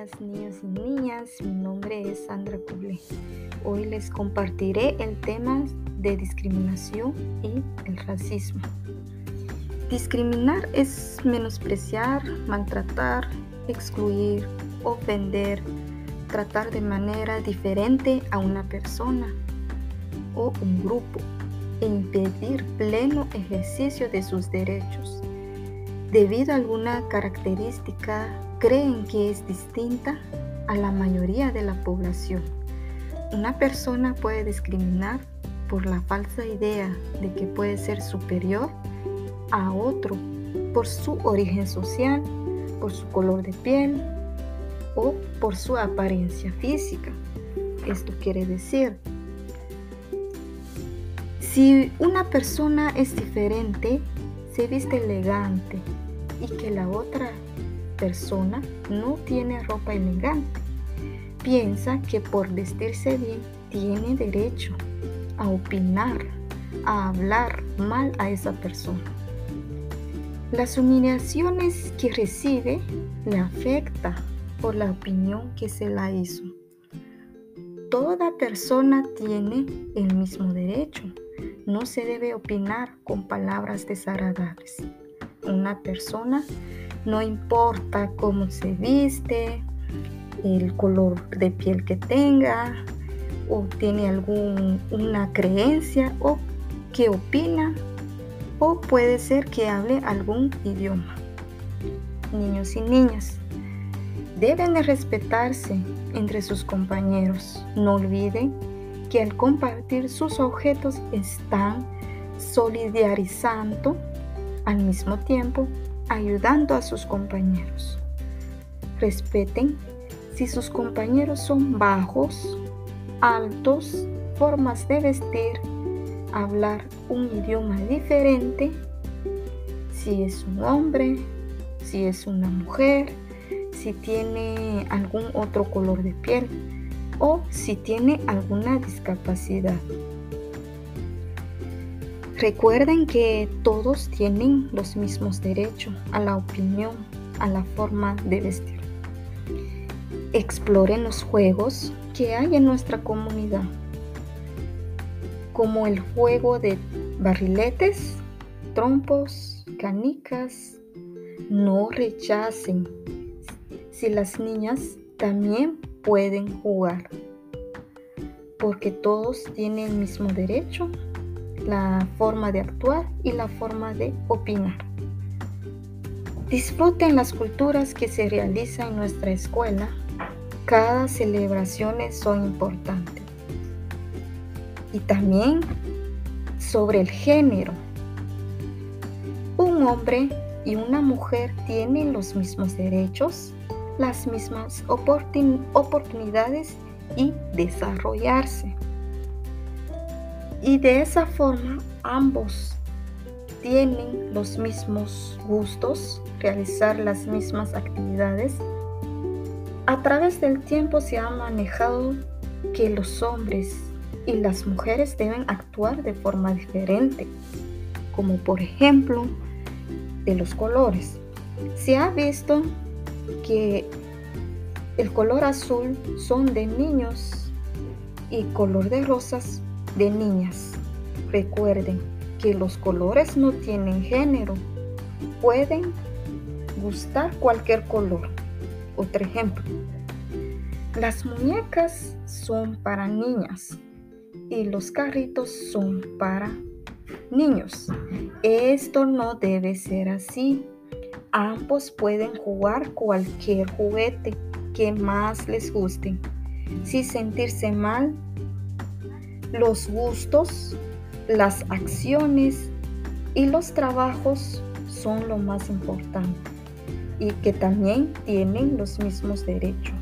días niños y niñas, mi nombre es Sandra Cublé. Hoy les compartiré el tema de discriminación y el racismo. Discriminar es menospreciar, maltratar, excluir, ofender, tratar de manera diferente a una persona o un grupo e impedir pleno ejercicio de sus derechos debido a alguna característica creen que es distinta a la mayoría de la población. Una persona puede discriminar por la falsa idea de que puede ser superior a otro por su origen social, por su color de piel o por su apariencia física. Esto quiere decir, si una persona es diferente, se viste elegante y que la otra persona no tiene ropa elegante. Piensa que por vestirse bien tiene derecho a opinar, a hablar mal a esa persona. Las humillaciones que recibe le afecta por la opinión que se la hizo. Toda persona tiene el mismo derecho. No se debe opinar con palabras desagradables. Una persona no importa cómo se viste, el color de piel que tenga, o tiene alguna creencia, o que opina, o puede ser que hable algún idioma. Niños y niñas, deben de respetarse entre sus compañeros. No olviden que al compartir sus objetos están solidarizando al mismo tiempo ayudando a sus compañeros. Respeten si sus compañeros son bajos, altos, formas de vestir, hablar un idioma diferente, si es un hombre, si es una mujer, si tiene algún otro color de piel o si tiene alguna discapacidad. Recuerden que todos tienen los mismos derechos a la opinión, a la forma de vestir. Exploren los juegos que hay en nuestra comunidad, como el juego de barriletes, trompos, canicas. No rechacen si las niñas también pueden jugar, porque todos tienen el mismo derecho la forma de actuar y la forma de opinar. Disfruten las culturas que se realizan en nuestra escuela. Cada celebración son importantes. Y también sobre el género. Un hombre y una mujer tienen los mismos derechos, las mismas oportunidades y desarrollarse. Y de esa forma ambos tienen los mismos gustos, realizar las mismas actividades. A través del tiempo se ha manejado que los hombres y las mujeres deben actuar de forma diferente, como por ejemplo de los colores. Se ha visto que el color azul son de niños y color de rosas de niñas. Recuerden que los colores no tienen género. Pueden gustar cualquier color. Otro ejemplo. Las muñecas son para niñas y los carritos son para niños. Esto no debe ser así. Ambos pueden jugar cualquier juguete que más les guste. Si sentirse mal, los gustos, las acciones y los trabajos son lo más importante y que también tienen los mismos derechos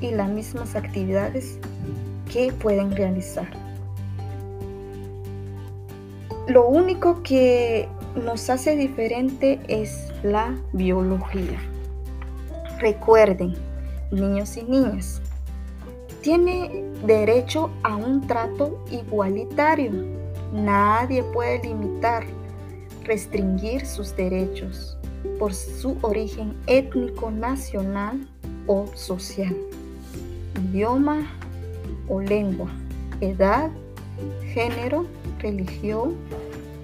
y las mismas actividades que pueden realizar. Lo único que nos hace diferente es la biología. Recuerden, niños y niñas, tiene derecho a un trato igualitario. Nadie puede limitar, restringir sus derechos por su origen étnico nacional o social, idioma o lengua, edad, género, religión,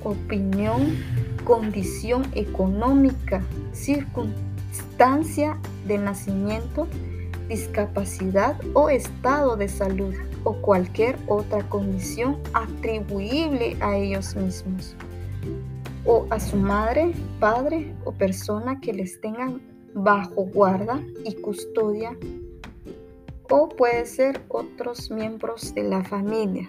opinión, condición económica, circunstancia de nacimiento, discapacidad o estado de salud o cualquier otra condición atribuible a ellos mismos o a su madre, padre o persona que les tengan bajo guarda y custodia o puede ser otros miembros de la familia.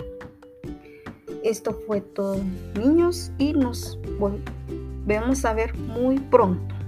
Esto fue todo niños y nos volvemos a ver muy pronto.